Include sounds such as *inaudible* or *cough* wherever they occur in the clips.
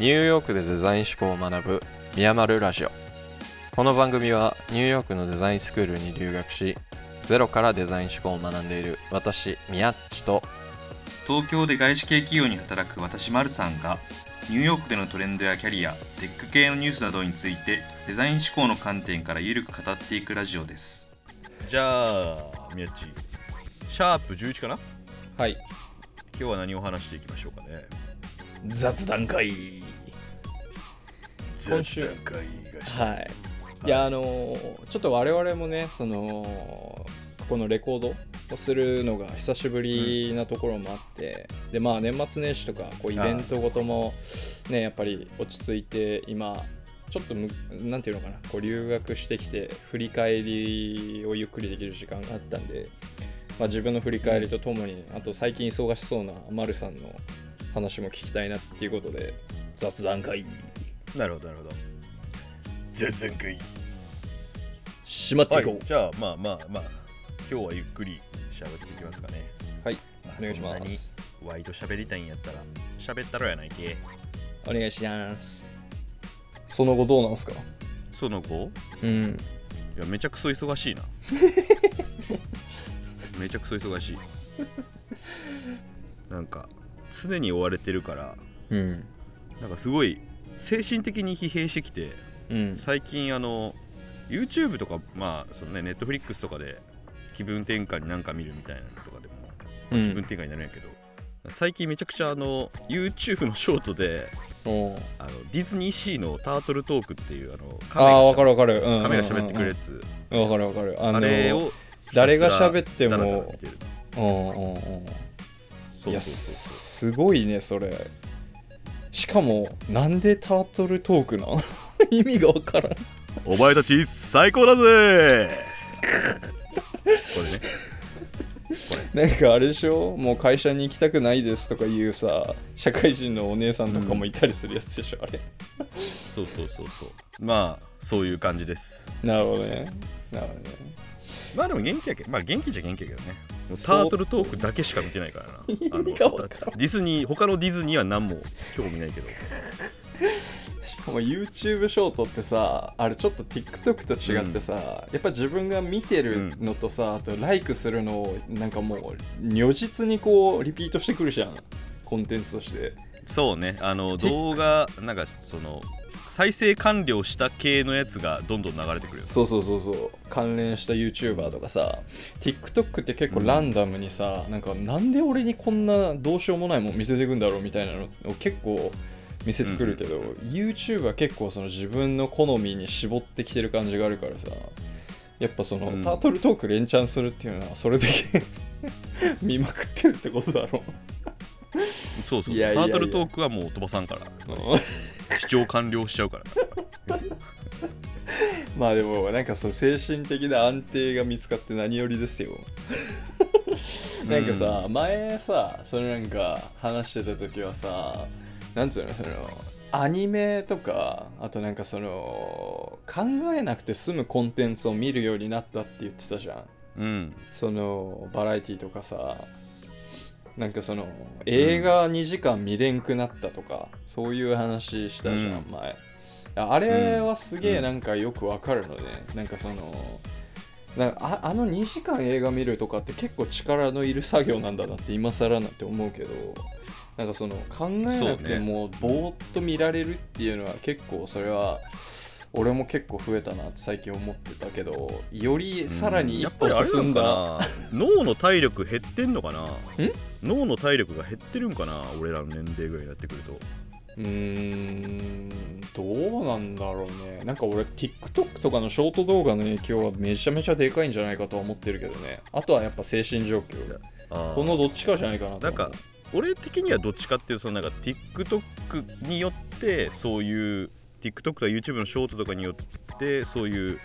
ニューヨークでデザイン思考を学ぶミヤマルラジオ。この番組はニューヨークのデザインスクールに留学しゼロからデザイン思考を学んでいる私ミヤッチと東京で外資系企業に働く私マルさんがニューヨークでのトレンドやキャリアテック系のニュースなどについてデザイン思考の観点からゆるく語っていくラジオです。じゃあ宮地。シャープ11かな？はい。今日は何を話していきましょうかね。雑談会今週雑談会がしたはい。いやあのーちょっと我々もねそのこのレコードをするのが久しぶりなところもあって、でまあ年末年始とかこうイベントごともねやっぱり落ち着いて今ちょっとむなんていうのかなこう留学してきて振り返りをゆっくりできる時間があったんで、まあ、自分の振り返りとともにあと最近忙しそうな丸さんの話も聞きたいなっていうことで雑談会なるほどなるほど。雑談会しまっていこう。はいじゃあまあまあまあ今日はゆっくり喋っていきますかね。はい、まあお願いしそんなにますワイド喋りたいんやったら喋ったろやないけ。お願いします。その後どうなんすか？その後？うん。いやめちゃくそ忙しいな。*laughs* めちゃくそ忙しい。なんか常に追われてるからうん。なんかすごい精神的に疲弊してきてうん。最近あの YouTube とかまあそのね Netflix とかで気分転換になんか見るみたいなのとかでも、まあうん。気分転換になるんやけど、最近めちゃくちゃあの YouTube のショートであのディズニーシーのタートルトークっていうあのああわかるるわかる、うんうんうん。うん、亀が喋ってくるやつ、わかるわかる。あのあれを誰が喋っても。ひたすらダラダラ見てる。うんうんうんそう。いやすごいねそれしかもなんでタートルトークなん *laughs* 意味がわからん。うお前たち最高だぜ！これね。なんかあれでしょ？もう会社に行きたくないですとかいうさ社会人のお姉さんとかもいたりするやつでしょ、あれ。そうそうそうそう。まあそういう感じです。なるほどね。なるほどね。まあでも元気やけどまあ元気じゃ元気やけどねタートルトークだけしか見てないからな。*laughs* ディズニー他のディズニーは何も興味ないけど。しかも YouTube ショートってさあれちょっと TikTok と違ってさ、やっぱ自分が見てるのとさ、あとライクするのをなんかもう如実にこうリピートしてくるじゃん。コンテンツとして。そうね。あの動画なんかその再生完了した系のやつがどんどん流れてくるよそうそうそうそう。関連した YouTuber とかさ TikTok って結構ランダムにさ、なんかなんで俺にこんなどうしようもないもん見せてくんだろうみたいなのを結構見せてくるけど、YouTube は結構その自分の好みに絞ってきてる感じがあるからさやっぱその、うん。タートルトーク連チャンするっていうのはそれだけ *laughs* 見まくってるってことだろ *laughs* そうそうそう。いやいやいや。タートルトークはもう飛ばさんから。う視聴完了しちゃうから。*laughs* まあでもなんかそう精神的な安定が見つかって何よりですよ。*laughs* なんかさ、前さそれなんか話してた時はさなんつうのそのアニメとかあとなんかその考えなくて済むコンテンツを見るようになったって言ってたじゃん。うん。そのバラエティとかさなんかその映画2時間見れんくなったとか、そういう話したじゃん、うん。前。あれはすげうん。えなんかよくわかるのね、なんかそのなんかああの2時間映画見るとかって結構力のいる作業なんだなって今更なって思うけどなんかその考えなくてもぼーっと見られるっていうのは結構それは俺も結構増えたなって最近思ってたけどよりさらに一歩進んだ、やっぱりあれなのかな脳の体力減ってんのかな？脳の体力が減ってるんかな俺らの年齢ぐらいになってくると。うーんどうなんだろうね。なんか俺 TikTok とかのショート動画の影響はめちゃめちゃでかいんじゃないかとは思ってるけどね。あとはやっぱ精神状況。あー。このどっちかじゃないかなと。なんか俺的にはどっちかっていうとそのなんか TikTok によってそういう TikTok とか YouTube のショートとかによってそういう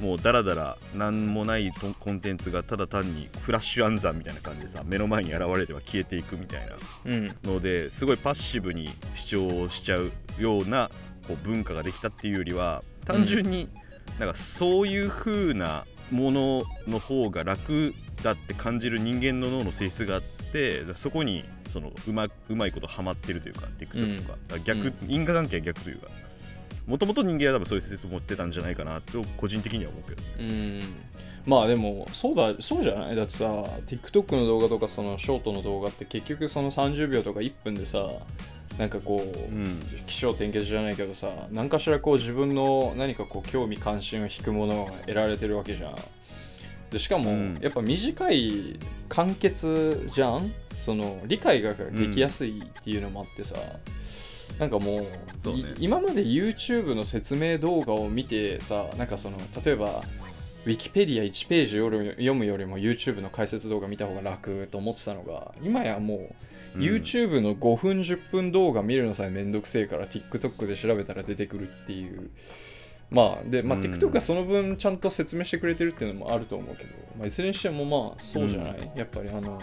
もうダラダラなんもないとコンテンツがただ単にフラッシュ暗算みたいな感じでさ目の前に現れては消えていくみたいなうん。のですごいパッシブに視聴しちゃうようなこう文化ができたっていうよりは単純になんかそういう風なものの方が楽だって感じる人間の脳の性質があってそこにそのうまうまいことハマってるというか TikTok とか,、逆、うん。因果関係は逆というかもともと人間は多分そういう説を持ってたんじゃないかなと個人的には思うけど。うん。まあでもそうだそうじゃない？だってさ TikTok の動画とかそのショートの動画って結局その30秒とか1分でさなんかこう、うん。起承転結じゃないけどさ何かしらこう自分の何かこう興味関心を引くものが得られてるわけじゃん。でしかも、うん。やっぱ短い簡潔じゃん？その理解ができやすいっていうのもあってさ、なんかもうそうね。い今まで YouTube の説明動画を見てさなんかその例えばウィキペディア1ページ読むよりも YouTube の解説動画見た方が楽と思ってたのが今やもううん。YouTube の5分10分動画見るのさえめんどくせえから TikTok で調べたら出てくるっていう。まあで、まあ、うん。TikTok はその分ちゃんと説明してくれてるっていうのもあると思うけど、まあ、いずれにしてもまあそうじゃない、やっぱりあの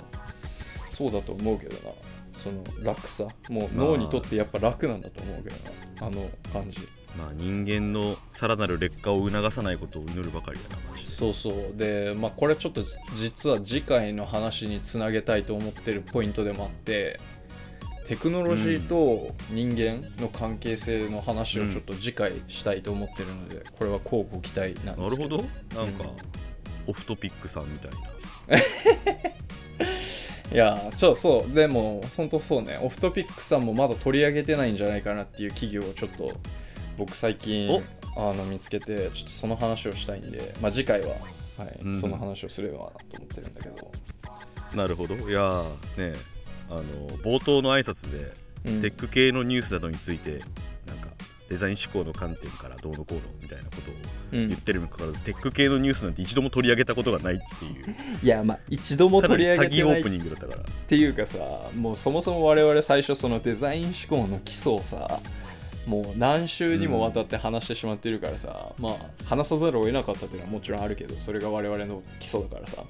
そうだと思うけどなその楽さもうまあ。脳にとってやっぱ楽なんだと思うけどな。あの感じ。まあ人間のさらなる劣化を促さないことを祈るばかりだな。そうそう。でまあこれちょっと実は次回の話につなげたいと思ってるポイントでもあってテクノロジーと人間の関係性の話をちょっと次回したいと思ってるので、これは乞うご期待なんなるほですけど。ど。なんか、うん。オフトピックさんみたいな。*laughs* いやちょそうでも本当そうね。オフトピックさんもまだ取り上げてないんじゃないかなっていう企業をちょっと僕最近あの見つけてちょっとその話をしたいんで、まあ、次回は、はいうん。その話をすればなと思ってるんだけど、なるほど。いやーねあの冒頭の挨拶で、うん。テック系のニュースなどについてなんかデザイン思考の観点からどうのこうのみたいなことをうん言ってるにもかかわらず、テック系のニュースなんて一度も取り上げたことがないっていう。いやまあ一度も取り上詐欺オープげてない。っニングだったからていうかさもうそもそも我々最初そのデザイン思考の基礎をさもう何週にもわたって話してしまってるからさ、まあ話さざるを得なかったっていうのはもちろんあるけどそれが我々の基礎だからさ。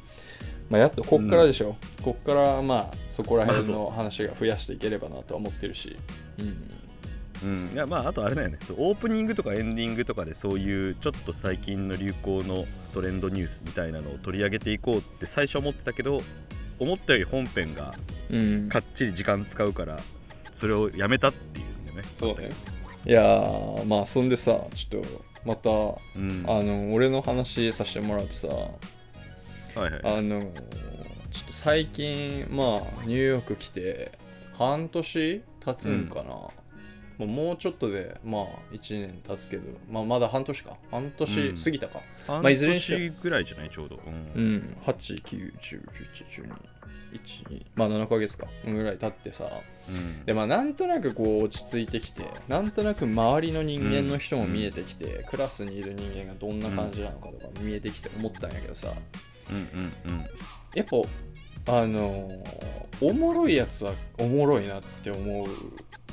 まあやっとこっからでしょ、こっからまあそこら辺の話が増やしていければなとは思ってるし。うんうん、いやまああとあれだよね。そうオープニングとかエンディングとかでそういうちょっと最近の流行のトレンドニュースみたいなのを取り上げていこうって最初思ってたけど思ったより本編がうん。かっちり時間使うからそれをやめたっていうんだよ。ねそうね。いやーまあそんでさちょっとまたうん。あの俺の話させてもらうとさはいはい。あのちょっと最近まあニューヨーク来て半年経つんかな、まあもうちょっとでまあ1年経つけど、まあ、まだ半年か。半年過ぎたか、半まあいずれにしろ年ぐらいじゃない？ちょうど、ううん。ん、8910112まあ7ヶ月か。ぐらい経ってさ。うん。でまあなんとなくこう落ち着いてきてなんとなく周りの人間の人も見えてきて、クラスにいる人間がどんな感じなのかとか見えてきて思ったんやけどさ、うんうんうん。やっぱあのおもろいやつはおもろいなって思う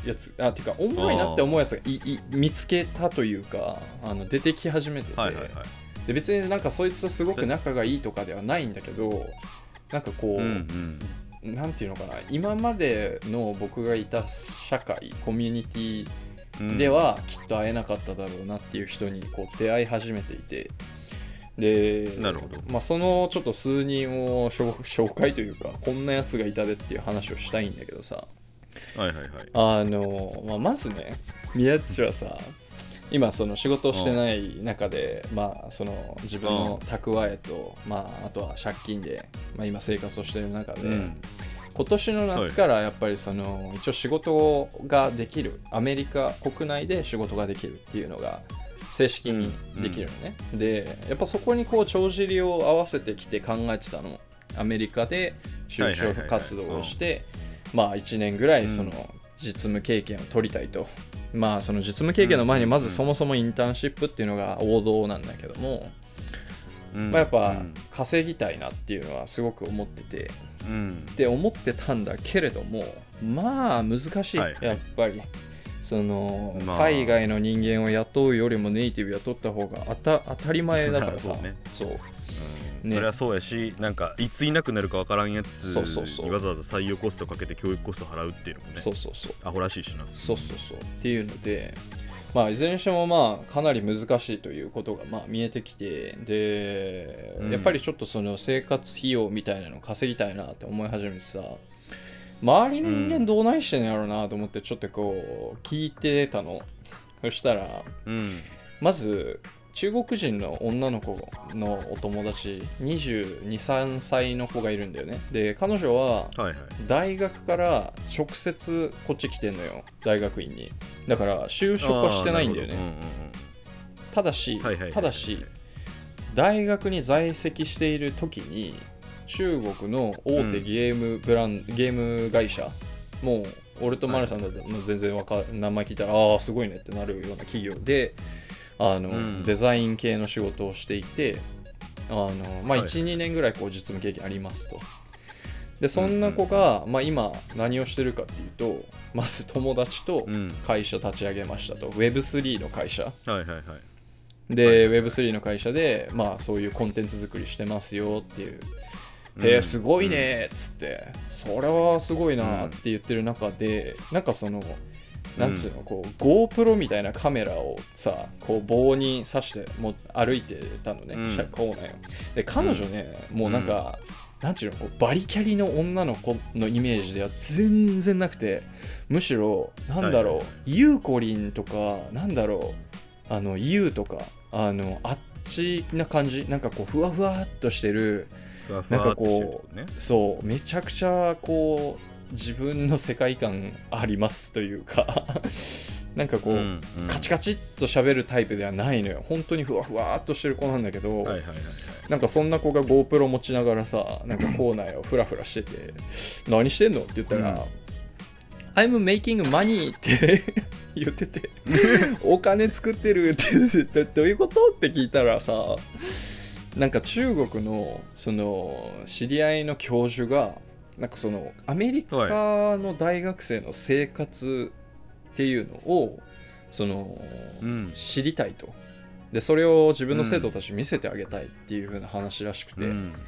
やつあてかおもろいなって思うやつがいい見つけたというかあの出てき始めてて、はいはいはい。で別になんかそいつとすごく仲がいいとかではないんだけどなんかこう、うんうん。なんていうのかな今までの僕がいた社会コミュニティうん。ではきっと会えなかっただろうなっていう人にこう出会い始めていて。でなるほど。まあ、そのちょっと数人を紹紹介というかこんなやつがいたでっていう話をしたいんだけどさはいはいはい。あの、まあ、まずね宮地はさ今その仕事をしてない中で、まあ、その自分の蓄えと、まあ、あとは借金で、まあ、今生活をしてる中で、うん。今年の夏からやっぱりその一応仕事ができるアメリカ国内で仕事ができるっていうのが正式にできるのね、でやっぱそこにこう帳尻を合わせてきて考えてたの。アメリカで就職活動をしてまあ1年ぐらいその実務経験を取りたいと、まあその実務経験の前にまずそもそもインターンシップっていうのが王道なんだけども、うんまあ、やっぱうん。稼ぎたいなっていうのはすごく思ってて。うん。って思ってたんだけれどもまあ難しい、はいはい。やっぱり。その、まあ。海外の人間を雇うよりもネイティブ雇った方が当た当たり前だからさ。*laughs* そうね。そう。うんね。そりゃそうやしなんかいついなくなるかわからんやつにわざわざ採用コストかけて教育コスト払うっていうのもねそうそうそう。アホらしいしな。そうそうそう。っていうのでまあいずれにしてもまあかなり難しいということがまあ見えてきてで、うん。やっぱりちょっとその生活費用みたいなのを稼ぎたいなって思い始めてさ周りの人間どうないしてんのやろうなと思ってちょっとこう聞いてたの。そしたらうん。まず中国人の女の子のお友達223歳の子がいるんだよね。で彼女は大学から直接こっち来てんのよ大学院に。だから就職はしてないんだよね。ただしほど。うんうんうん。はいはいはいただし大学に在籍している時に中国の大手ゲームブラン、ゲーム会社もう俺とマルさんだってもう全然わか名前聞いたらああすごいねってなるような企業であの、うん。デザイン系の仕事をしていてあの、まあ、はい12、年ぐらいこう実務経験ありますと。でそんな子が、まあ、今何をしてるかっていうとまず友達とうん。会社立ち上げましたと。Web3 の会社。はいはいはい。で、はいはいはい。Web3 の会社で、まあ、そういうコンテンツ作りしてますよっていう。うん。へえ、すごいねっつって、それはすごいなって言ってる中で、なんかその、なんつうの、こう、GoPro みたいなカメラをさ、こう棒に刺してもう歩いてたのね、うん。で、彼女ね、もうなんか、なんちゅうのこうバリキャリの女の子のイメージでは全然なくてむしろなんだろう、はいゆうこりんとかなんだろうあのゆうとかあのあっちな感じなんかこうふわふわっとしてるふわふわっとしてるとね。そうめちゃくちゃこう自分の世界観ありますというか *laughs* なんかこう、うんうん。カチカチっと喋るタイプではないのよ。本当にふわふわっとしてる子なんだけど、はいはいはいはい。なんかそんな子が GoPro 持ちながらさなんか校内をフラフラしてて「何してんの?」って言ったら「I'm making money」って *laughs* 言ってて *laughs*「お金作ってる」ってどういうこと？って聞いたらさなんか中国のその知り合いの教授がなんかそのアメリカの大学生の生活っていうのをそのうん。知りたいと。でそれを自分の生徒たちに見せてあげたいっていう風な話らしくて、うん。だか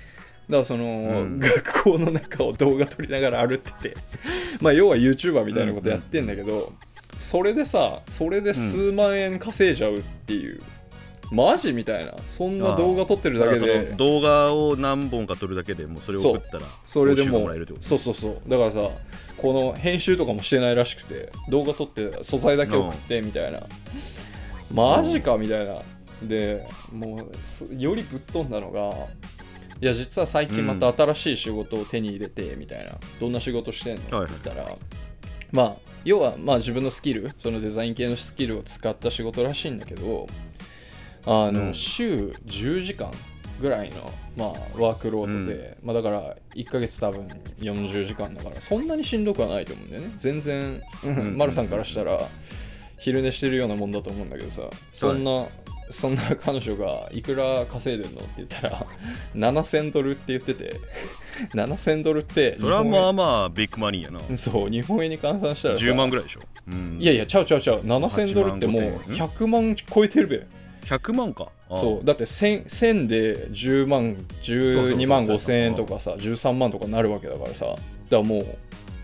らその、うん。学校の中を動画撮りながら歩ってて。*laughs* まあ要は YouTuber みたいなことやってんだけど、それでさそれで数万円稼いじゃうっていう、マジみたいな。そんな動画撮ってるだけで。の動画を何本か撮るだけでもうそれを送ったらそれでももらえるってことそうそうそう。だからさこの編集とかもしてないらしくて動画撮って素材だけ送ってみたいな。マジかみたいな。でもうすよりぶっ飛んだのがいや実は最近また新しい仕事を手に入れてみたいな、どんな仕事してんの？はい。って言ったら、まあ要はまあ自分のスキルそのデザイン系のスキルを使った仕事らしいんだけどあの、うん。週10時間ぐらいの、まあ、ワークロードで、まあ、だから1ヶ月多分40時間だからそんなにしんどくはないと思うんだよね。全然、うん。うんマルさんからしたら昼寝してるようなもんだと思うんだけどさそんな、そんな彼女がいくら稼いでんのって言ったら *laughs* 7000ドルって言ってて *laughs* 7000ドルってそれはまああまあビッグマニーやな。そう日本円に換算したらさ10万ぐらいでしょ、うん、いやいやちゃうちゃうちゃう。7000ドルってもう8万5 0 100万超えてるべ100万か。あそう。だって 1000, 1000で10万12万5千円とかさ13万とかなるわけだからさ。だからもう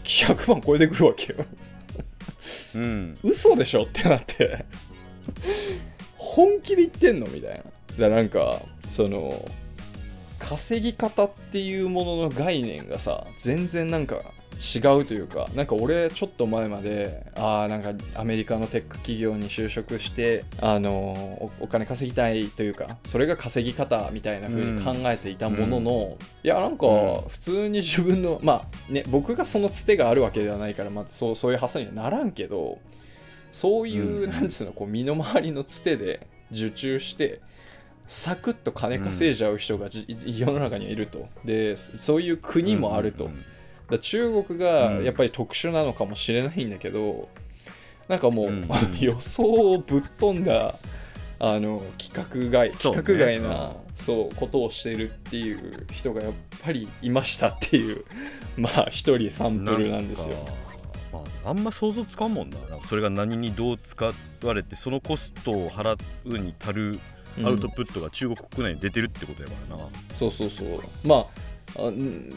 100万超えてくるわけよ。うん。嘘でしょってなって。本気で言ってんのみたいな。だからなんかその稼ぎ方っていうものの概念がさ全然なんか違うというかなんか俺ちょっと前までああなんかアメリカのテック企業に就職してあのおお金稼ぎたいというかそれが稼ぎ方みたいな風に考えていたものの、いやなんかうん。普通に自分のまあね僕がそのつてがあるわけではないから、まあ、そうそういう発想にはならんけどそういう、うん。なんつうのこう身の回りのつてで受注してサクッと金稼いじゃう人がじ、世の中にはいると。でそういう国もあると、うんうんうんだ中国がうん。やっぱり特殊なのかもしれないんだけど、なんかもう、うん。*laughs* 予想をぶっ飛んだあの企画外そうね。企画外なうん。そう,、ことをしているっていう人がやっぱりいましたっていう。*laughs* まあ一人サンプルなんですよ。かまあ、あんま想像つかんもんな。なんかそれが何にどう使われてそのコストを払うに足るアウトプットが中国国内に出てるってことやからな、そうそうそう。まあ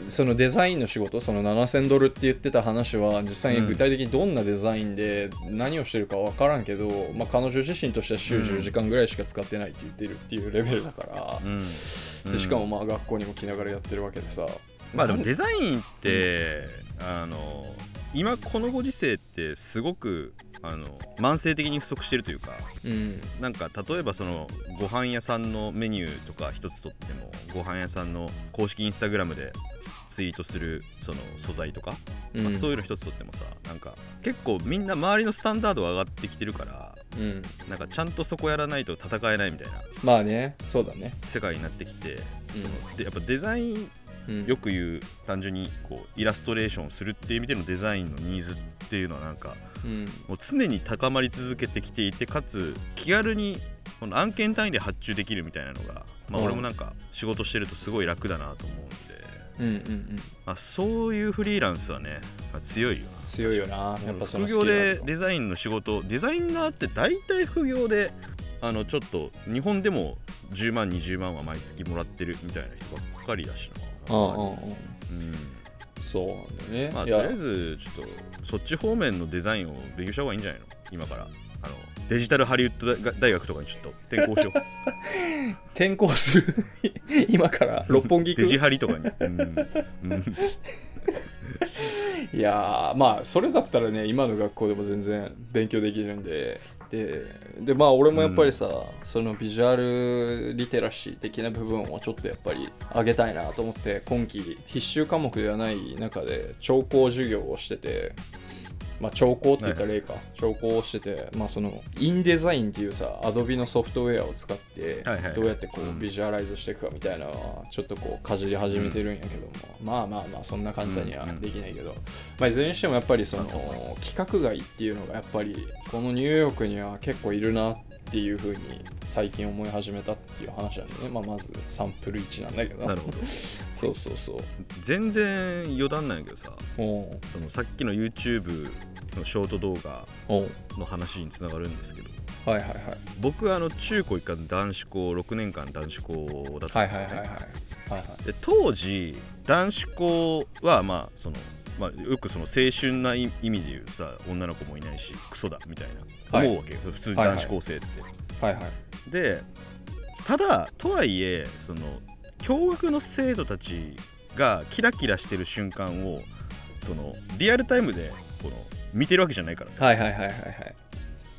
そのデザインの仕事その7000ドルって言ってた話は実際に具体的にどんなデザインで何をしてるか分からんけど、まあ、彼女自身としては週うん10時間ぐらいしか使ってないって言ってるっていうレベルだから、うん。でしかもまあ学校にも来ながらやってるわけでさ。まあでもデザインって、あの今このご時世ってすごくあの慢性的に不足してるというかうん。なんか例えばそのご飯屋さんのメニューとか一つとってもご飯屋さんの公式インスタグラムでツイートするその素材とか、まあ、そういうの一つとってもさなんか結構みんな周りのスタンダードが上がってきてるからうん。なんかちゃんとそこやらないと戦えないみたいなまあねそうだね。世界になってきて、うん。そのでやっぱデザインうんよく言う単純にこうイラストレーションをするっていう意味でのデザインのニーズっていうのはなんかうん。もう常に高まり続けてきていてかつ気軽にこの案件単位で発注できるみたいなのが、まあ、うん。俺もなんか仕事してるとすごい楽だなと思うんで、うんうんうん。まあ、そういうフリーランスはね、まあ強いよな。強いよな。やっぱ副業でデザインの仕事デザイナーって大体副業であのちょっと日本でも10万20万は毎月もらってるみたいな人ばっかりだしなうんそうなんだよね。まあ、とりあえずちょっとそっち方面のデザインを勉強した方がいいんじゃないの？今から。あのデジタルハリウッド大大学とかにちょっと転校しよ転校する。*laughs* 今から。六本木デジハリとかに、*laughs* いやーまあそれだったらね今の学校でも全然勉強できるんでででまあ俺もやっぱりさ、そのビジュアルリテラシー的な部分をちょっとやっぱり上げたいなと思って今期必修科目ではない中で聴講授業をしててまあ聴講って言ったら例か、聴講をしててまあそのインデザインっていうさアドビのソフトウェアを使ってはいはいはい。どうやってこううん。ビジュアライズしていくかみたいなのはちょっとこうかじり始めてるんやけども、まあまあまあそんな簡単にはできないけど、まあ、いずれにしてもやっぱりそのあそう規格外っていうのがやっぱりこのニューヨークには結構いるなっていうふうに最近思い始めたっていう話なんでね、まあ、まずサンプル1なんだけど。なるほどそうそうそう。全然余談なんやけどさそのさっきの YouTube のショート動画の話につながるんですけどはいはいはい。僕はあの中高一貫男子校6年間男子校だったはいんですよね、はいはいはいはい。はいで当時男子校はまあそのまあ、よくその青春な意意味で言うさ女の子もいないしクソだみたいなはい。思うわけよ、普通に男子高生って、はいはい。でただとはいえその共学の生徒たちがキラキラしてる瞬間をそのリアルタイムでこの見てるわけじゃないからさ、はいはいはいはいはい。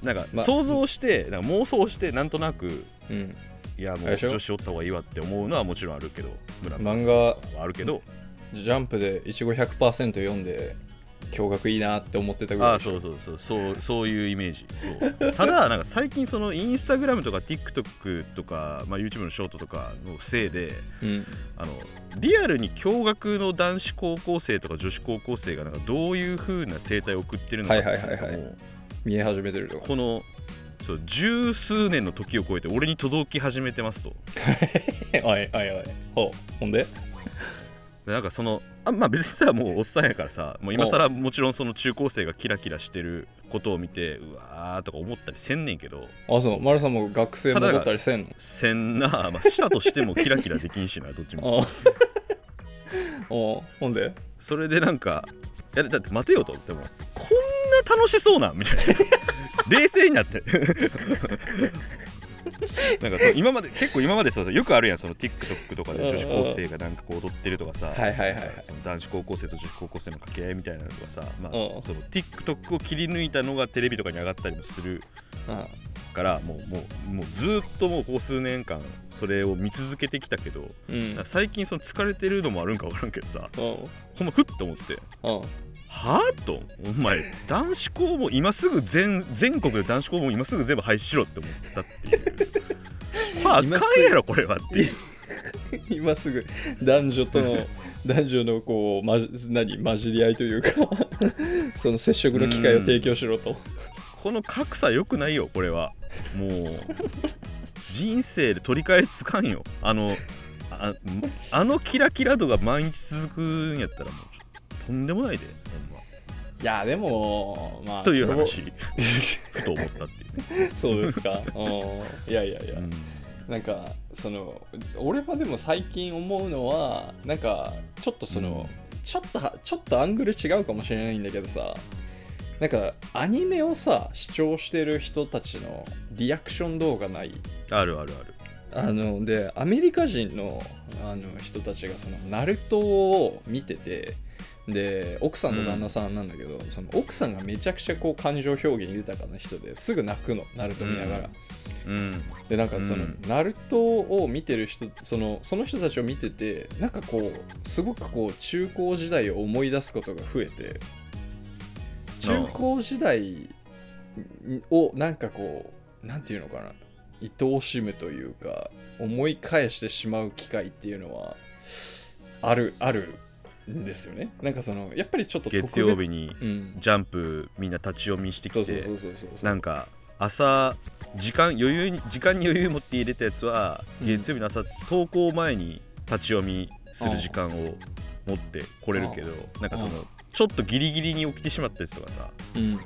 なんかま想像して、なんか妄想してなんとなくうん。いやもうあれでしょ？女子おった方がいいわって思うのはもちろんあるけど村漫画はあるけど、ジャンプでいちご100%読んで驚愕いいなって思ってたぐらいあそうそうそうそうそういうイメージそうただなんか最近そのインスタグラムとか TikTok とか、まあ、YouTube のショートとかのせいでうんあのリアルに驚愕の男子高校生とか女子高校生がなんかどういう風な生態を送ってるのかっていうのがはいはいはいはいも見え始めてるとこのそう十数年の時を超えて俺に届き始めてますとおいおいおいほうほんでなんかそのあまあ別にさもうおっさんやからさもう今更もちろんその中高生がキラキラしてることを見てうわーとか思ったりせんねんけどあそう丸さんも学生戻ったりせんの？せんな、まあ、したとしてもキラキラできんしなどっちも。あ *laughs* おほんで？それでなんかいやだって待てよとでもこんな楽しそうなんみたいな。冷静になって *laughs* なんかそう今まで結構今までそうよくあるやんその TikTok とかで女子高生がなんかこう踊ってるとかさ、はいはいはいはい。その男子高校生と女子高校生の掛け合いみたいなのとかさ、まうんあ、その TikTok を切り抜いたのがテレビとかに上がったりもするからもうもうもうずーっともうここ数年間それを見続けてきたけど、うん。最近その疲れてるのもあるんか分からんけどさうん。ほんまふっと思って。うんはあとお前男子校も今すぐ全全国で男子校も今すぐ全部廃止しろって思ったっていう。*laughs* はああかんやろこれはっていう。*laughs* 今すぐ男女との *laughs* 男女のこう、ま、何混じり合いというかその接触の機会を提供しろと。この格差良くないよこれは。もう人生で取り返しつかんよ。あのああのキラキラ度が毎日続くんやったらもうととんでもないでほんま。いやでもまあという話。*laughs* ふと思ったっていう。ね、*laughs* そうですか？うん。いやいやいや、うん。なんかその俺はでも最近思うのはなんかちょっとその、ちょっとはちょっとアングル違うかもしれないんだけどさなんかアニメをさ視聴してる人たちのリアクション動画ない？あるあるある。あのでアメリカ人のあの人たちがそのナルトを見ててで奥さんと旦那さんなんだけど、その奥さんがめちゃくちゃこう感情表現豊かな人ですぐ泣くのナルト見ながら、うん。でなんかその、うん。ナルトを見てる人そのその人たちを見ててなんかこうすごくこう中高時代を思い出すことが増えて中高時代をなんかこうなんていうのかな愛おしむというか思い返してしまう機会っていうのはあるあるんですよね。なんかそのやっぱりちょっと月曜日にうん。ジャンプみんな立ち読みしてきてなんか朝時間余裕に時間に余裕持って入れたやつはうん。月曜日の朝登校前に立ち読みする時間を持ってこれるけどなんかそのちょっとギリギリに起きてしまったやつとかさうん。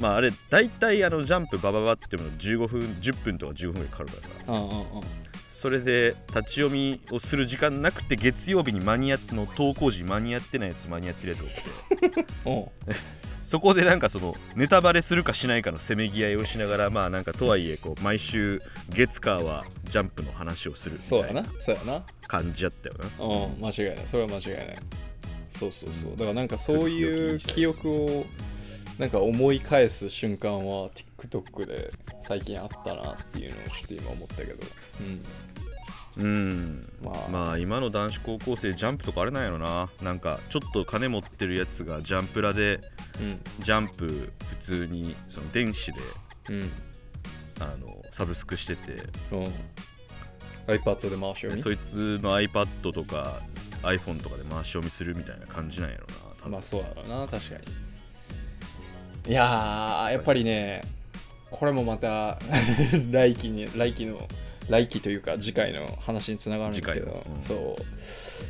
まああれ大体あのジャンプバババっても15分10分とか15分ぐらいかかるからさそれで立ち読みをする時間なくて月曜日に間に合っての登校時に間に合ってないやつ間に合ってるやつがおって。う。ん *laughs* そこでなんかそのネタバレするかしないかのせめぎ合いをしながらまあなんかとはいえこう毎週月火はジャンプの話をするそうやなみたいな。そうやな。感じやったよな。うん間違いないそれは間違いない。そうそうそう。だからなんかそういう記憶をなんか思い返す瞬間は TikTok で最近あったなっていうのをちょっと今思ったけど。うん。うんまあ、まあ今の男子高校生ジャンプとかあれなんやろな。なんかちょっと金持ってるやつがジャンプラでうん。ジャンプ普通にその電子でうん。あのサブスクしてて。うん。iPad で回しようにそいつの iPad とか iPhone とかで回し読みするみたいな感じなんやろなまあそうだろうな確かに。いやーやっぱりねこれもまた *laughs* 来期に来期の来期というか次回の話につながるんですけど、うん。そう。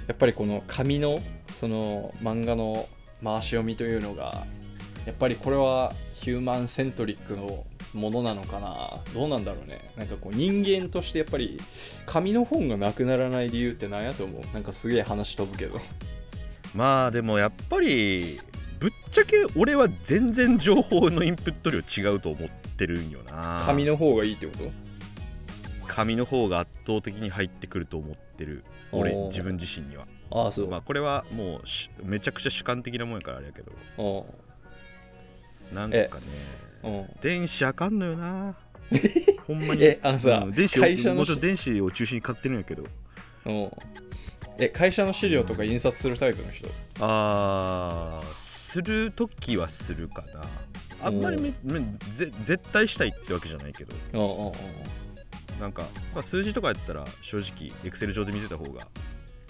やっぱりこの紙のその漫画の回し読みというのがやっぱりこれはヒューマンセントリックのものなのかな。どうなんだろうね。なんかこう人間としてやっぱり紙の本がなくならない理由って何やと思う。なんかすげえ話飛ぶけど。まあでもやっぱりぶっちゃけ俺は全然情報のインプット量違うと思ってるんよな。紙の方がいいってこと？紙の方が圧倒的に入ってくると思ってる。俺自分自身には。ああそう、まあこれはもうしめちゃくちゃ主観的なもんやからあれやけど。あなんかね電子あかんのよな。*laughs* ほんまに。えあのさうん電子をもちろん電子を中心に買ってるんやけど。うんえ会社の資料とか印刷するタイプの人？あーするときはするかな。あんまりめめぜ絶対したいってわけじゃないけど。なんか、まあ、数字とかやったら正直エクセル上で見てた方が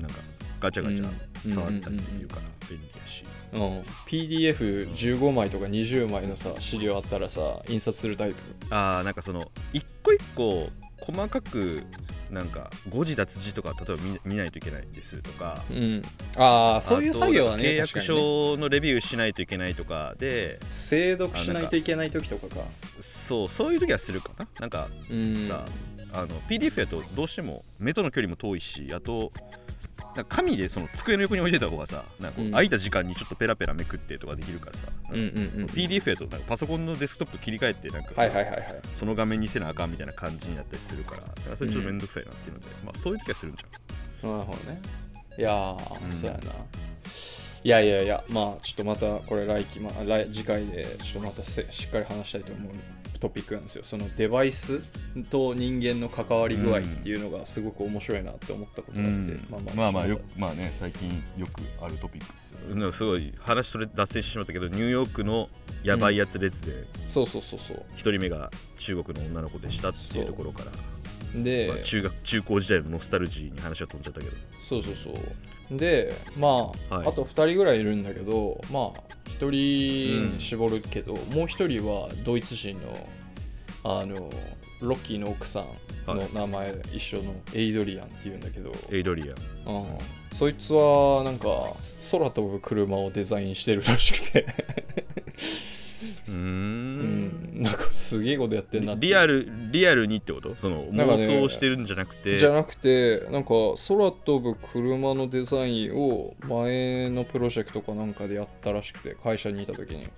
なんかガチャガチャうん触ったりできるから便利やし、うん PDF15 枚とか20枚のさ資料あったらさ印刷するタイプ？ああなんかその一個一個細かくなんか誤字脱字とか例えば見見ないといけないですとかうん。ああそういう作業はね契約書のレビューしないといけないとかで精読しないといけない時とかか。そうそういう時はするかな。なんかうん。さあの PDF やとどうしても目との距離も遠いしあと紙でその机の横に置いてた方がさなんか空いた時間にちょっとペラペラめくってとかできるからさ、うんうんうん PDF やとなんかパソコンのデスクトップ切り替えてなんか、その画面にせなあかんみたいな感じになったりするからだからそれちょっとめんどくさいなっていうので、まあそういう時はするんじゃんなるほどね。いやそうやな。いやいやいやまあちょっとまたこれ来期、まあ、来次回でちょっとまたせしっかり話したいと思うトピックなんですよ。そのデバイスと人間の関わり具合っていうのがすごく面白いなって思ったことがあって、まあまあよまあね最近よくあるトピックですよ、なんかすごい話それ脱線してしまったけどニューヨークのやばいやつ列でそうそうそうそう。一人目が中国の女の子でしたっていうところからで、まあ、中学中高時代のノスタルジーに話が飛んじゃったけど。そうそうそうでまあ、はい。あと2人ぐらいいるんだけどまあ1人に絞るけど、もう1人はドイツ人のあのロッキーの奥さんの名前一緒のエイドリアンっていうんだけど、エイドリアン。うん。そいつはなんか空飛ぶ車をデザインしてるらしくて、*laughs* うーうんん、なんかすげえことやってんなって。リアルリアルにってこと？その妄想してるんじゃなくて。じゃなくてなんか空飛ぶ車のデザインを前のプロジェクトかなんかでやったらしくて会社にいた時に。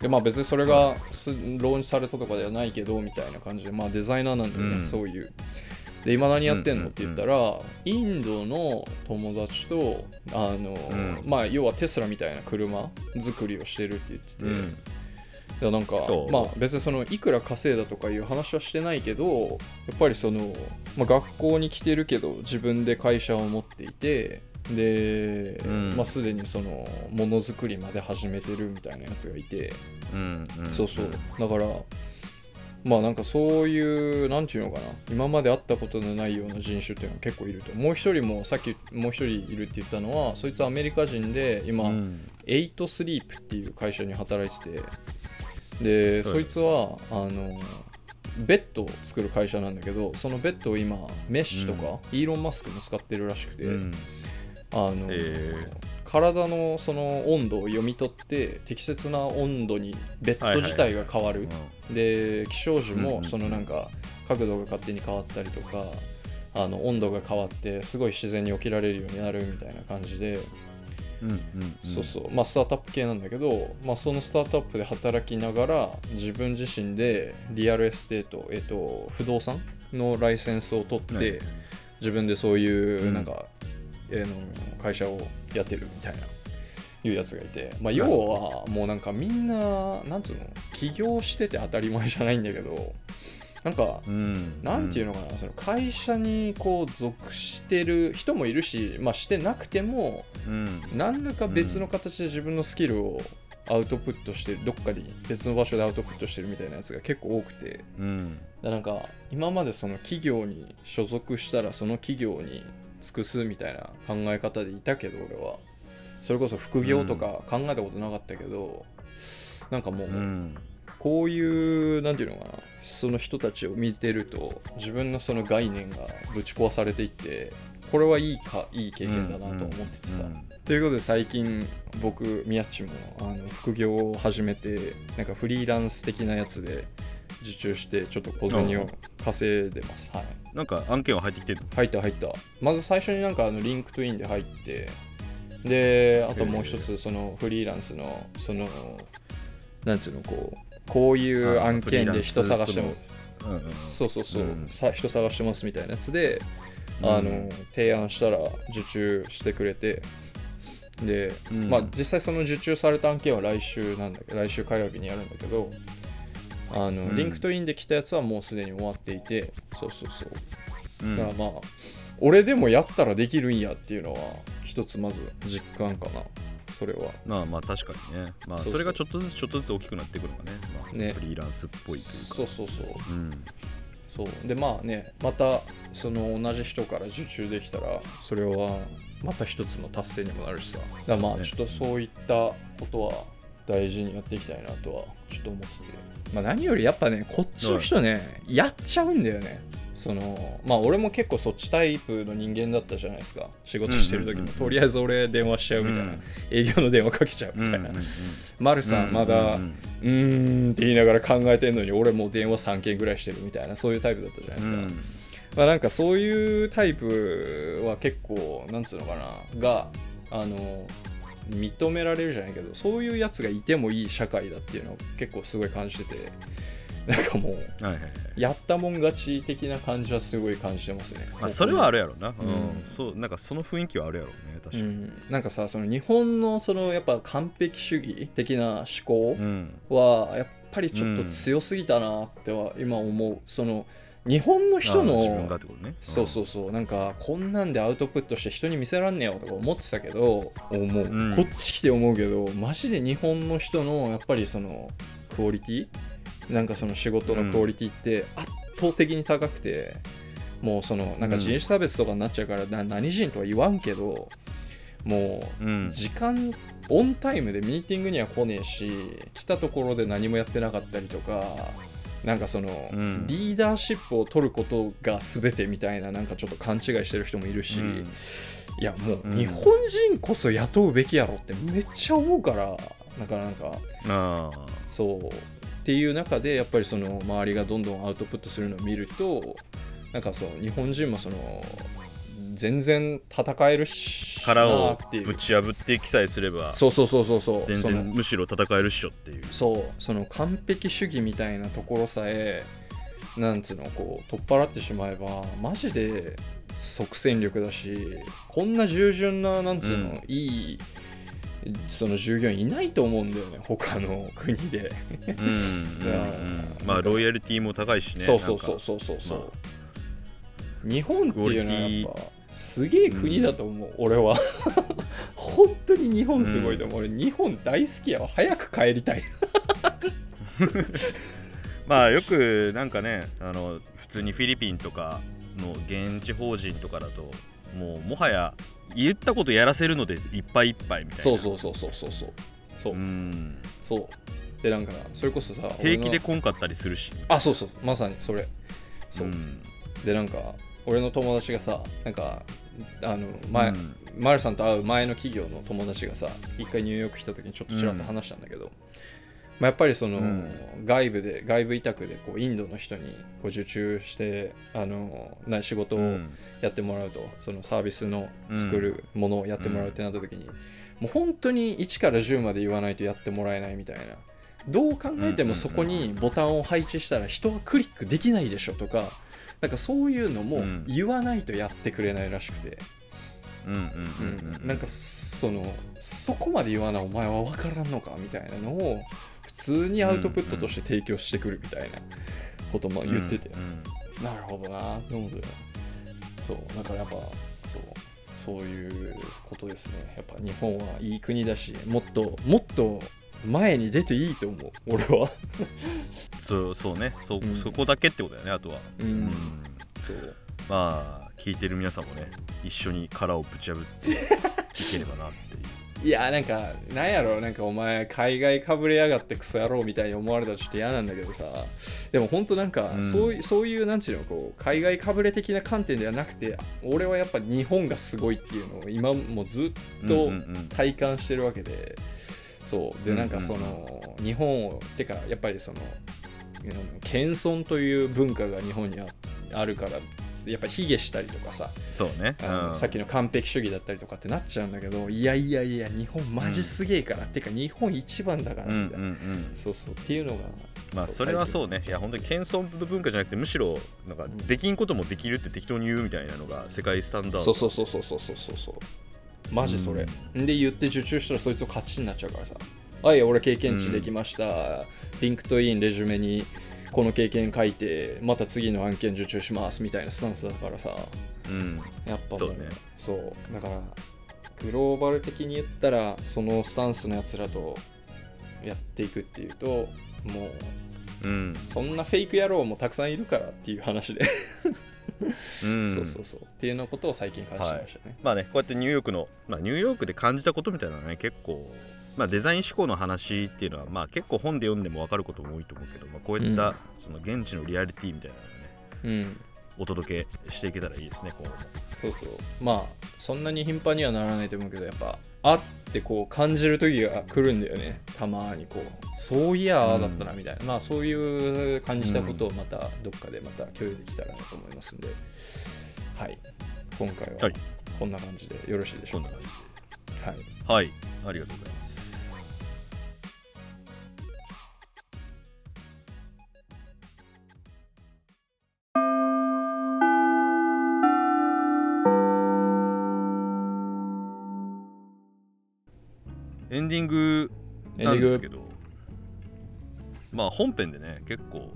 でまあ別にそれがすローンチされたとかではないけどみたいな感じでまあデザイナーなんだよね、うん。そういう。で今何やってんの？うんって言ったら、インドの友達とあの、ん。まあ要はテスラみたいな車作りをしてるって言ってて、うんいやなんかまあ別にそのいくら稼いだとかいう話はしてないけどやっぱりその、まあ、学校に来てるけど自分で会社を持っていてで、うん。まあ、すでにそのものづくりまで始めてるみたいなやつがいて、うんうん。そうそう。だからまあなんかそういうなんていうのかな。今まで会ったことのないような人種っていうのは結構いると。もう一人もさっきもう一人いるって言ったのはそいつはアメリカ人で今、うん。 Eight Sleep っていう会社に働いててで、はい。そいつはあのベッドを作る会社なんだけどそのベッドを今メッシュとか、イーロン・マスクも使ってるらしくて、うん。あのえ。体のその温度を読み取って適切な温度にベッド自体が変わる、で起床時もそのなんか角度が勝手に変わったりとかあの温度が変わってすごい自然に起きられるようになるみたいな感じで、うんうんうん。そうそう。まあスタートアップ系なんだけど、まあ、そのスタートアップで働きながら自分自身で real estate、えっと、不動産のライセンスを取って、はい。自分でそういううんなん。か、えーの会社をやってるみたいないうやつがいて、まあ、要はもうなんかみんななんつうの起業してて当たり前じゃないんだけどなんかうん。なんていうのかな、その会社にこう属してる人もいるし、まあ、してなくてもうん。何らか別の形で自分のスキルをアウトプットしてるどっかに別の場所でアウトプットしてるみたいなやつが結構多くて。うん。だなんか今までその企業に所属したらその企業に尽くすみたいな考え方でいたけど俺は。それこそ副業とか考えたことなかったけど、なんかもう、うんこういうなんていうのかなその人たちを見てると自分のその概念がぶち壊されていってこれはいいかいい経験だなと思っててさ、ということで最近僕みやっちもあの副業を始めてなんかフリーランス的なやつで受注してちょっと小銭を稼いでます、はい、なんか案件は入ってきてるの？入った入った。まず最初になんかあの LinkedIn で入ってであともう一つそのフリーランスのそのなんつうのこうこういう案件で人探してますうんうん。そうそうそう、うん。さ人探してますみたいなやつで、うん。あの提案したら受注してくれてで、うん。まあ実際その受注された案件は来週なんだけど来週火曜日にやるんだけどあの、うん。 LinkedIn で来たやつはもうすでに終わっていてそうそうそう。うん。だからまあ俺でもやったらできるんやっていうのは一つまず実感かなそれは。まあまあ確かにね。まあそれがちょっとずつちょっとずつ大きくなってくるのがねまあね。フリーランスっぽいというか。そうそうそう。うん。そう。でまあねまたその同じ人から受注できたらそれはまた一つの達成にもなるしさ。だまあちょっとそういったことは大事にやっていきたいなとはちょっと思ってて、まあ、何よりやっぱねこっちの人ね、やっちゃうんだよねそのまあ俺も結構そっちタイプの人間だったじゃないですか。仕事してる時もとりあえず俺電話しちゃうみたいな、うん。営業の電話かけちゃうみたいな、丸さんまだ、ううんーんって言いながら考えてんのに俺もう電話3件ぐらいしてるみたいな。そういうタイプだったじゃないですか、うん。まあ、なんかそういうタイプは結構なんつうのかな。があの認められるじゃないけどそういうやつがいてもいい社会だっていうのを結構すごい感じててなんかもうはいはいはい。やったもん勝ち的な感じはすごい感じてますね。まあそれはあるやろな。ううん。んそうなんかその雰囲気はあるやろうね確かに。うん、なんかさその日本のそのやっぱ完璧主義的な思考うん。はやっぱりちょっと強すぎたなっては今思う。その日本の人のね。そうそうそう。なんかこんなんでアウトプットして人に見せらんねえよとか思ってたけど思う、うん。こっち来て思うけどマジで日本の人のやっぱりそのクオリティなんかその仕事のクオリティって圧倒的に高くて、もうそのなんか人種差別とかになっちゃうからな何人とは言わんけどもううん。時間オンタイムでミーティングには来ねえし来たところで何もやってなかったりとかなんかその、うん。リーダーシップを取ることが全てみたいななんかちょっと勘違いしてる人もいるし、うん。いやもううん。日本人こそ雇うべきやろってめっちゃ思うからなかなか。あそうっていう中でやっぱりその周りがどんどんアウトプットするのを見るとなんかそう日本人もその全然戦えるしあ殻なをぶち破って記載すればそうそうそうそうそう。全然むしろ戦えるっしょっていう。そう。その完璧主義みたいなところさえなんつうのこう取っ払ってしまえばマジで即戦力だしこんな従順ななんつうの、うん。いいその従業員いないと思うんだよね他の国で、うんうんうんまあロイヤリティも高いしねそうそうそううそうそうそう、ま日本っていうのはやっぱすげえ国だと思う、俺は。*laughs* 本当に日本すごいと思う、俺日本大好きやわ早く帰りたい。*laughs* まあよくなんかねあの普通にフィリピンとかの現地法人とかだともうもはや言ったことやらせるのでいっぱいいっぱいみたいな。そうそうそうそうそうそう。そう、うん。そう。でなんかそれこそさ平気でこんかったりするし。あそうそう。まさにそれ。そう、ん。でなんか俺の友達がさなんかあの前、うん。マルさんと会う前の企業の友達がさ一回ニューヨーク来た時にちょっとちらっと話したんだけど、まあ、やっぱりその、うん。外部で外部委託でこうインドの人にこう受注してあのな仕事をうん。やってもらうと、そのサービスの作るものをやってもらうってなった時に、もう本当に1から10まで言わないとやってもらえないみたいな。どう考えてもそこにボタンを配置したら人はクリックできないでしょとかなんかそういうのもうん。言わないとやってくれないらしくて、うんうんうんうんなんかそのそこまで言わないお前は分からんのかみたいなのを普通にアウトプットとして提供してくるみたいなことも言ってて、うんなるほどなって思う。んだよねそうだからやっぱそうそういうことですね。やっぱ日本はいい国だしもっともっと前に出ていいと思う俺は。*laughs* そうそうね。そ,、うん。そこだけってことだよねあとは。うん。そう。まあ聞いてる皆さんもね一緒に殻をぶち破っていければなっていういやなんかなんやろなんかお前海外かぶれやがってクソ野郎みたいに思われたらちょっと嫌なんだけどさ。でも本当なんか、うん。そういそういうなんちゅうのこう海外かぶれ的な観点ではなくて俺はやっぱ日本がすごいっていうのを今もずっとうんうんうん。体感してるわけで。そう。でうんなんかその、日本をてかやっぱりそのうん謙遜という文化が日本にああるからやっぱり卑下したりとかさそうね、うん、あのさっきの完璧主義だったりとかってなっちゃうんだけどいやいやいや日本マジすげえから、うん、てか日本一番だからみたいな、うん。うんうん、そうそうっていうのがまあそれはそうね。いや本当に謙遜の文化じゃなくてむしろなんかできん。こともできるって適当に言うみたいなのが世界スタンダード、うん、そうそうそうそうそうそうそう。マジそれ、うん、で言って受注したらそいつを勝ちになっちゃうからさはい俺経験値できました、リンクトインレジュメにこの経験書いてまた次の案件受注しますみたいなスタンスだからさ。うん。やっぱそうね。そう。だからグローバル的に言ったらそのスタンスのやつらとやっていくっていうともううん。そんなフェイク野郎もたくさんいるからっていう話で、うん。そうそうそう。っていうのことを最近感じましたね、まあねこうやってニューヨークの、まあ、ニューヨークで感じたことみたいなのはね結構、まあ、デザイン思考の話っていうのは、まあ、結構本で読んでも分かることも多いと思うけど、まあ、こういった、うん。その現地のリアリティみたいなのをねうん。お届けしていけたらいいですね今後もそうそう。まあそんなに頻繁にはならないと思うけどやっぱあってこう感じる時が来るんだよね。たまにこう。そういやああだったなみたいな、まあそういう感じたことをまたどっかでまた共有できたらなと思いますんで。はい。今回ははい。こんな感じでよろしいでしょうんかそな感じはい。ではい。ありがとうございますエンディングなんですけどまあ本編でね結構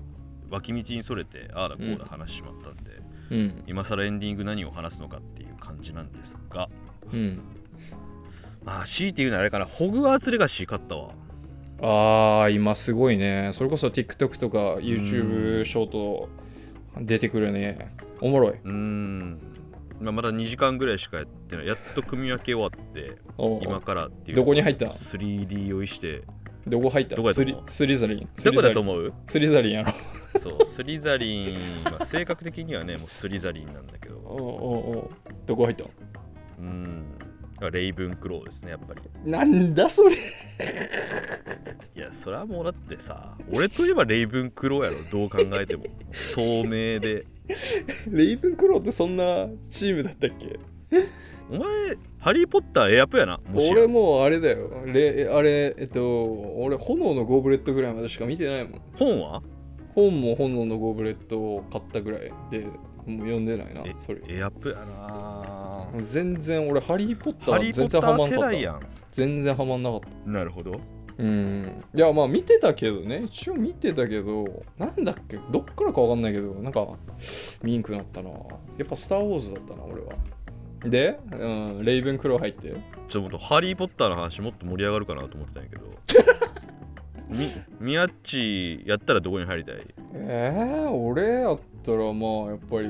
脇道にそれてああだこうだ話しちまったんで、うん。今更エンディング何を話すのかっていう感じなんですがうん。まあ強いて言うならあれかなホグワーツレガシー買ったわ。ああ今すごいね。それこそ TikTok とか YouTube ショート出てくるね。おもろい。うーんまあまだ2時間ぐらいしかやってない。やっと組み分け終わって今からっていう。どこに入った？3D 用意してどこ入った？スどこやと思う？リスリザリン。どこだとう思う？スリザリン。やろ。そうスリザリン、まあ、性格的にはねもうスリザリンなんだけど。*laughs* おうおうおう。どこ入ったうーん。レイブンクローですねやっぱり。なんだそれ。*laughs* いやそれはもうだってさ俺といえばレイブンクローやろどう考えても。聡明で *laughs* レイブンクローってそんなチームだったっけ？お前ハリー・ポッターエアプやなもしや。俺もうあれだよ。レあれえっと俺炎のゴブレットぐらいまでしか見てないもん。本は？本も炎のゴブレットを買ったぐらいでもう読んでないな。えそれエアップやな。全然俺ハリー・ポッター・全然ハマんかった。全然ハマんなかった。なるほどうん。いやまあ見てたけどね。一応見てたけどなんだっけ？どっからかわかんないけどなんか見んくなったな。やっぱ「スター・ウォーズ」だったな俺は。で、うん、レイブンクロー入ってちょっとハリー・ポッターの話もっと盛り上がるかなと思ってたんやけど。*laughs* み宮っちやったらどこに入りたい？えー、俺やったらまあやっぱり。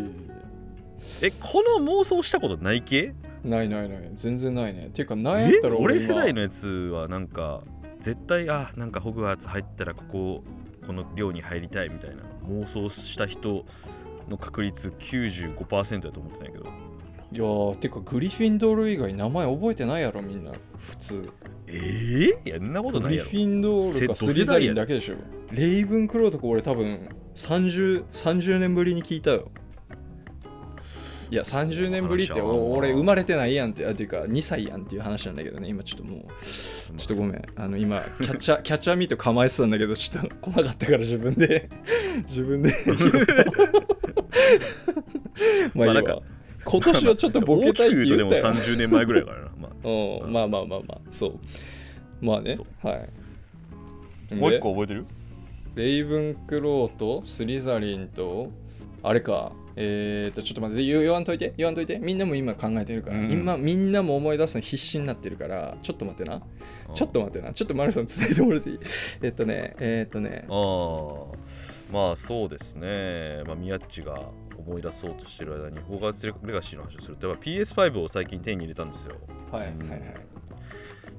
えこの妄想したことない系？ないないない。全然ないね。っていうかなんやっえたら今。俺世代のやつはなんか絶対あなんかホグワーツ入ったらこここの寮に入りたいみたいな妄想した人の確率95%だと思ってたんやけど。いやーてかグリフィンドール以外名前覚えてないやろみんな。普通。えー、いやんなことグないやろ。リフィンドールかせスリザリンだけでしょ。レイブンクローとか俺多分 30, 30年ぶりに聞いたよいや30年ぶりって俺生まれてないやんってあていうか2歳やんっていう話なんだけどね今ちょっともう。ちょっとごめん。あの今キャッチャー *laughs* キャッチャーミート構えてたんだけどちょっと来なかったから自分で。自分で。*laughs* *laughs* まあいいわ、まあ今年はちょっとボケたいって大きく言うとでも言ったよ30年前ぐらいからな、まあ、うん。まあまあまあまあ。そう。まあね。そはい。もう一で個覚えてる？レイブンクローとスリザリンとあれかえーとちょっと待って言わんといて言わんといて。みんなも今考えてるから、うん。今みんなも思い出すの必死になってるからちょっと待ってな。ちょっと待ってな。ちょっとマルさん伝えてもらっていい？*laughs* えっとねえっとね。ああまあそうですね、まあ、宮っちが思い出そうとしてる間にホーガーツレガシーの話をすると。やっぱ PS5 を最近手に入れたんですよ。うんはいはい。はい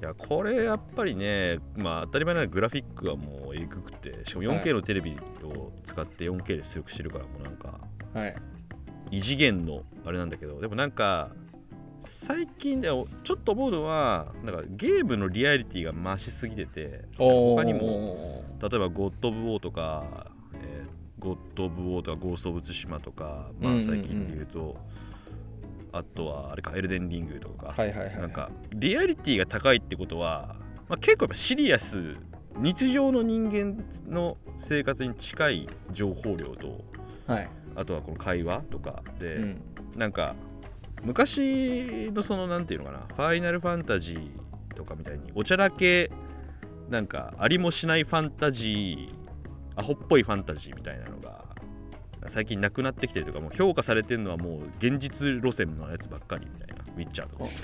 いやこれやっぱりねまあ当たり前ながらグラフィックはもうえぐくてしかも 4K のテレビを使って 4K で出力してるからもうなんかはい。異次元のあれなんだけどでもなんか最近ではちょっと思うのはなんかゲームのリアリティが増しすぎてて他にも例えばゴッド・オブ・ウォーとか、えーゴッド・オブ・ウォーとかゴースト・オブ・ツシマとか、まうんうんうん。あ最近で言うと、あとはあれかエルデンリングとか、はいはいはい。なんかリアリティが高いってことは、まあ、結構やっぱシリアス日常の人間の生活に近い情報量とはい、あとはこの会話とかで、うん、なんか昔のそのなんていうのかなファイナルファンタジーとかみたいにおちゃらけなんかありもしないファンタジーアホっぽいファンタジーみたいなのが最近なくなってきてるとかもう評価されてるのはもう現実路線のやつばっかりみたいなウィッチャーとかもね。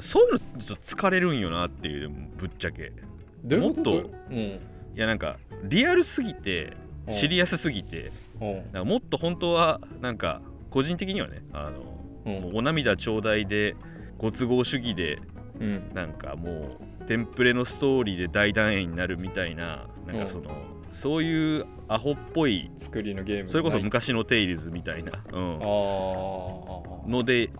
そういうのちょっと疲れるんよなっていうぶっちゃけ。もっとうん。いやなんかリアルすぎてシリアスすぎてうんなん。かもっと本当はなんか個人的にはねあのうん。もうお涙ちょうだいでご都合主義でうん。なんかもうテンプレのストーリーで大団円になるみたいななんかその、そういうアホっぽい作りのゲームそれこそ昔のテイルズみたいな、うん。ので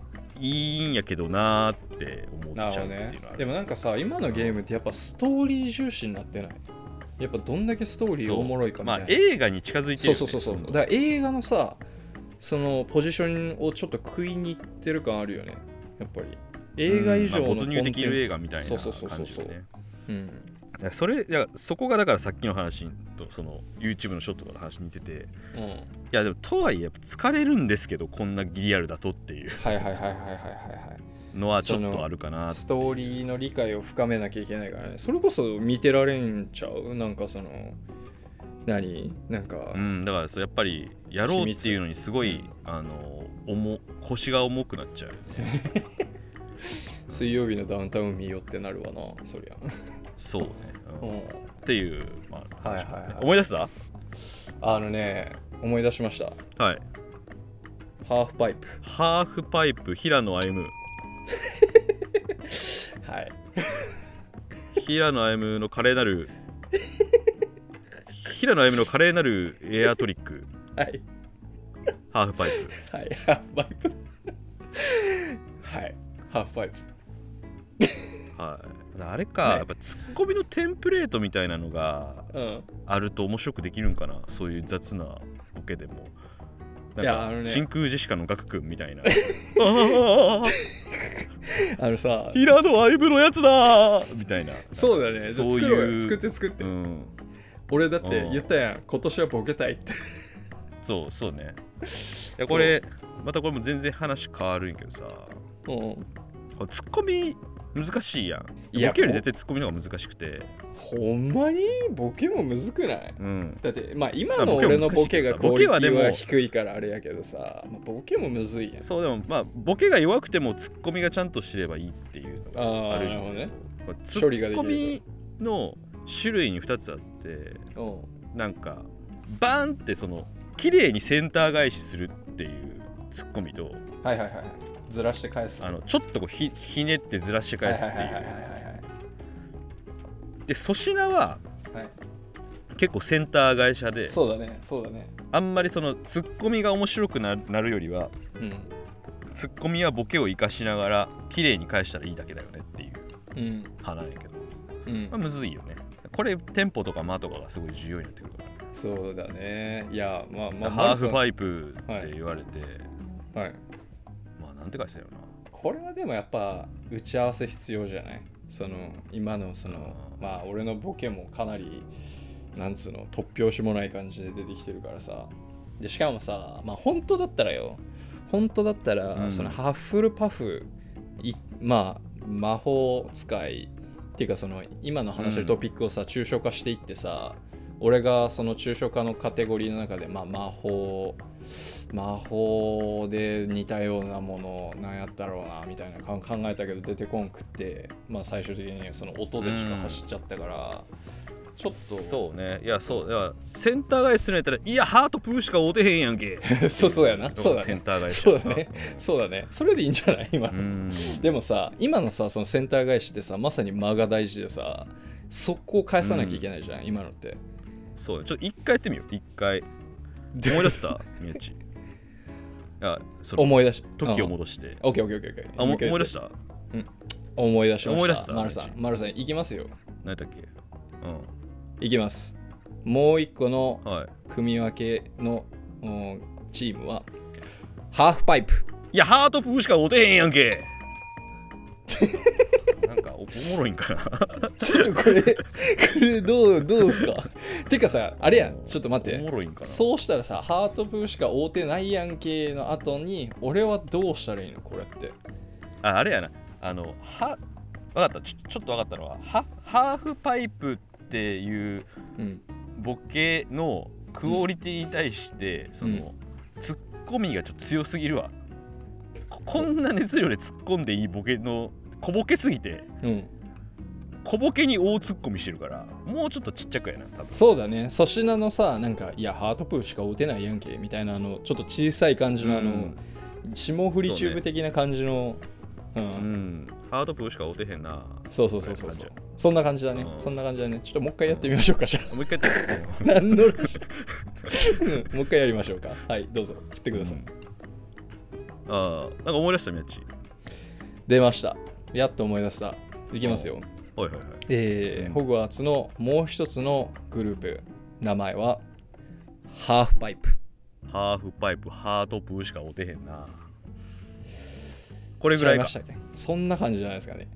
いいんやけどなーって思っちゃうってねいうのはある。でもなんかさ今のゲームってやっぱストーリー重視になってない？やっぱどんだけストーリーそう。おもろいかみたいな、まあ映画に近づいてるよね。そうそうそうそう。だから映画のさそのポジションをちょっと食いにいってる感あるよね。やっぱり。映画以上のうん。まあ没入できる映画画みたいなそうそうそうそう感じよねうんそれいやそこがだからさっきの話とその YouTube のショットの話に似てて。いうん。やでもとはいえ疲れるんですけどこんなギリアルだとっていう。はいはいはいはいはいはいはいのはちょっとあるかなストーリーの理解を深めなきゃいけないからね。それこそ見てられんちゃう？なんかその何？なんか、うんだからそうやっぱりやろうっていうのにすごい秘密？あの重腰が重くなっちゃう水曜日のダウンタウン見よってなるわなそりゃ、そうね、うん。っうん、ていう、まあはいはいはい。思い出した？あのね思い出しました。はい。ハーフパイプ。ハーフパイプ平野歩夢 *laughs* はい。平野歩夢の華麗なる平野歩夢の華麗なるエアトリックはい。ハーフパイプ。はいハーフパイプ。はいハーフパイプ。はい。あれか、ね。やっぱツッコミのテンプレートみたいなのがうん。あると面白くできるんかな？そういう雑なボケでも。なんか、ね。真空ジェシカのガク君みたいな。あ *laughs* あ *laughs* あのさ平野歩夢のやつだ。ーみたいな。そうだね。そういう。作って作って、うん。俺だって言ったやん。今年はボケたいって。そうそうね。いやこれまたこれも全然話変わるんやけどさ。うん。ツッコミ難しいやん。ボケより絶対ツッコミの方が難しくてほんまにボケもむずくない？うん。だってまあ今の俺のボケがクオリテボケはでも低いからあれやけどさ、まあ、ボケもむずいやん。そうでもまあボケが弱くてもツッコミがちゃんとしてればいいっていうのがあるんだけあーなるほどね。まあツ処理がッできるコミの種類に2つあってう。んなんかバーンってその綺麗にセンター返しするっていうツッコミとはいはいはいはい。ずらして返す。あのちょっとこうひひねってずらして返すっていはいはいはいうはいで粗品ははい。はい結構センター返し派でそうだねそうだね。あんまりそのツッコミが面白くななるよりはうん。ツッコミはボケを生かしながら綺麗に返したらいいだけだよねっていううん。派なんやけど、うん。まあ、むずいよね。これテンポとか間とかがすごい重要になってくるから、そうだね。いやまあまあハーフイパイプって言われて、はい。まあなんて返したよな。これはでもやっぱ打ち合わせ必要じゃない？その今のそのまあ俺のボケもかなりなんつうの突拍子もない感じで出てきてるからさ。でしかもさまあ本当だったらよ。本当だったら、うん。そのハッフルパフいまあ魔法使いっていうかその今の話のトピックをさ、抽象化していってさ俺がその抽象化のカテゴリーの中で、まあ、魔法魔法で似たようなものなんやったろうなみたいな考考えたけど出てこんくって、まあ、最終的にその音でしか走っちゃったから、ちょっと。そうね。いやそう。いやセンター返しするんやったらいやハートプーしか追うてへんやんけ。*laughs* そうそうやな。そうだね。センター返しそうだね。そうだね。それでいいんじゃない？今でもさ今のさそのセンター返しってさまさに間が大事でさ速攻返さなきゃいけないじゃん、今のってそうね。ちょっと一回やってみよう。一回。思い出した？宮地いやその思い出し時を戻して。オッケーオッケーオッケーオッケー。あ思い出した？思い出しました。思い出した？マルさん。マルさんいきますよ。何だっけ？ういきます。もう一個のんはい。組み分けのうんチームはハーフパイプ。いやハートプーしか追うてへんやんけ *laughs* おおもろいんかな。ちょっとこれこれどうどうですか？*laughs* てかさあれやん。ちょっと待っおもてろいんかな。そうしたらさハートプーしか追うてないやんけの後に俺はどうしたらいいの？これって。ああれやな。あのは分かった。ちょちょっと分かったのははハーフパイプっていううんボケのクオリティに対して、その、ツッコミがちょっと強すぎるわ。ここんな熱量で突っ込んでいいボケの小ボケすぎてうん。小ボケに大突っ込みしてるからもうちょっとちっちゃくやな多分。そうだね。粗品のさなんかいやハートプーしか打てないやんけみたいなあのちょっと小さい感じのあの、うん。霜降りチューブ的な感じのう,、うん。んハートプーしか打てへんなそうそうそうそうそう。そんな感じだね、うん。そんな感じだね。ちょっともう一回やってみましょうかじゃあ。もう一回やって何 *laughs* もう一回やりましょうか。はいどうぞ。振ってください、うん。ああなんか思い出したみやっち。出ましたやっと思い出した。いきますよ。はいはいはい。えーうん。ホグワーツのもう一つのグループ。名前はハーフパイプ。ハーフパイプハートプーしか打てへんな。これぐらいか。そんな感じじゃないですかね。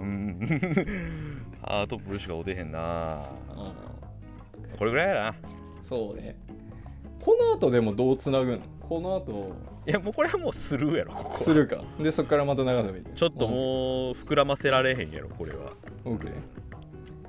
うん。*laughs* ハートプーしか打てへんな。これぐらいやな。そうねこの後でもどうつなぐの？この後。いやもうこれはもうスルーやろここは。するか。でそこからまた長旅ちょっともう膨らませられへんやろこれは。うん OK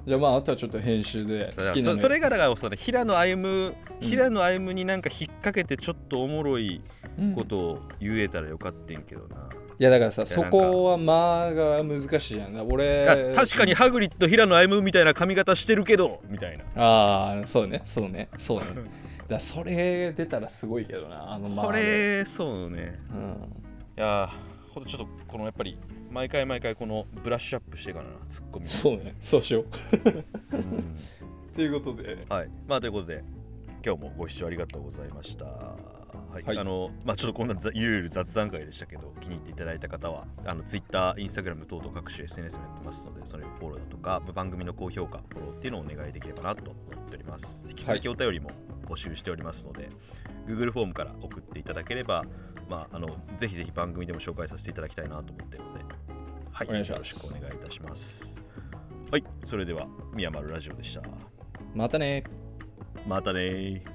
じゃあまああとはちょっと編集で好きなのそそれがだからそれ平野歩夢平野歩夢になんか引っ掛けてちょっとおもろいうん。ことを言えたらよかってんけどな、いやだからさそこは間が難しいやんだ俺確かにハグリッド平野歩夢みたいな髪型してるけどみたいな。ああそうねそうねそうね *laughs* だそれ出たらすごいけどなあの間こでれそうね。うん。いやーほんとちょっとこのやっぱり毎回毎回このブラッシュアップしてからなツッコミそうねそうしよう。うん。ということで。はい。まあということで今日もご視聴ありがとうございました。はい、はい。あのまあちょっとこんなざゆるゆる雑談会でしたけど気に入っていただいた方はあの Twitter、Instagram 等々各種 SNS もやってますのでそれをフォローだとか番組の高評価フォローっていうのをお願いできればなと思っております。引き続きお便りも募集しておりますので、Google フォームから送っていただければまああのぜひぜひ番組でも紹介させていただきたいなと思っているのではいいよろしくお願いいたします。はいそれでは宮丸ラジオでした。またねまたねー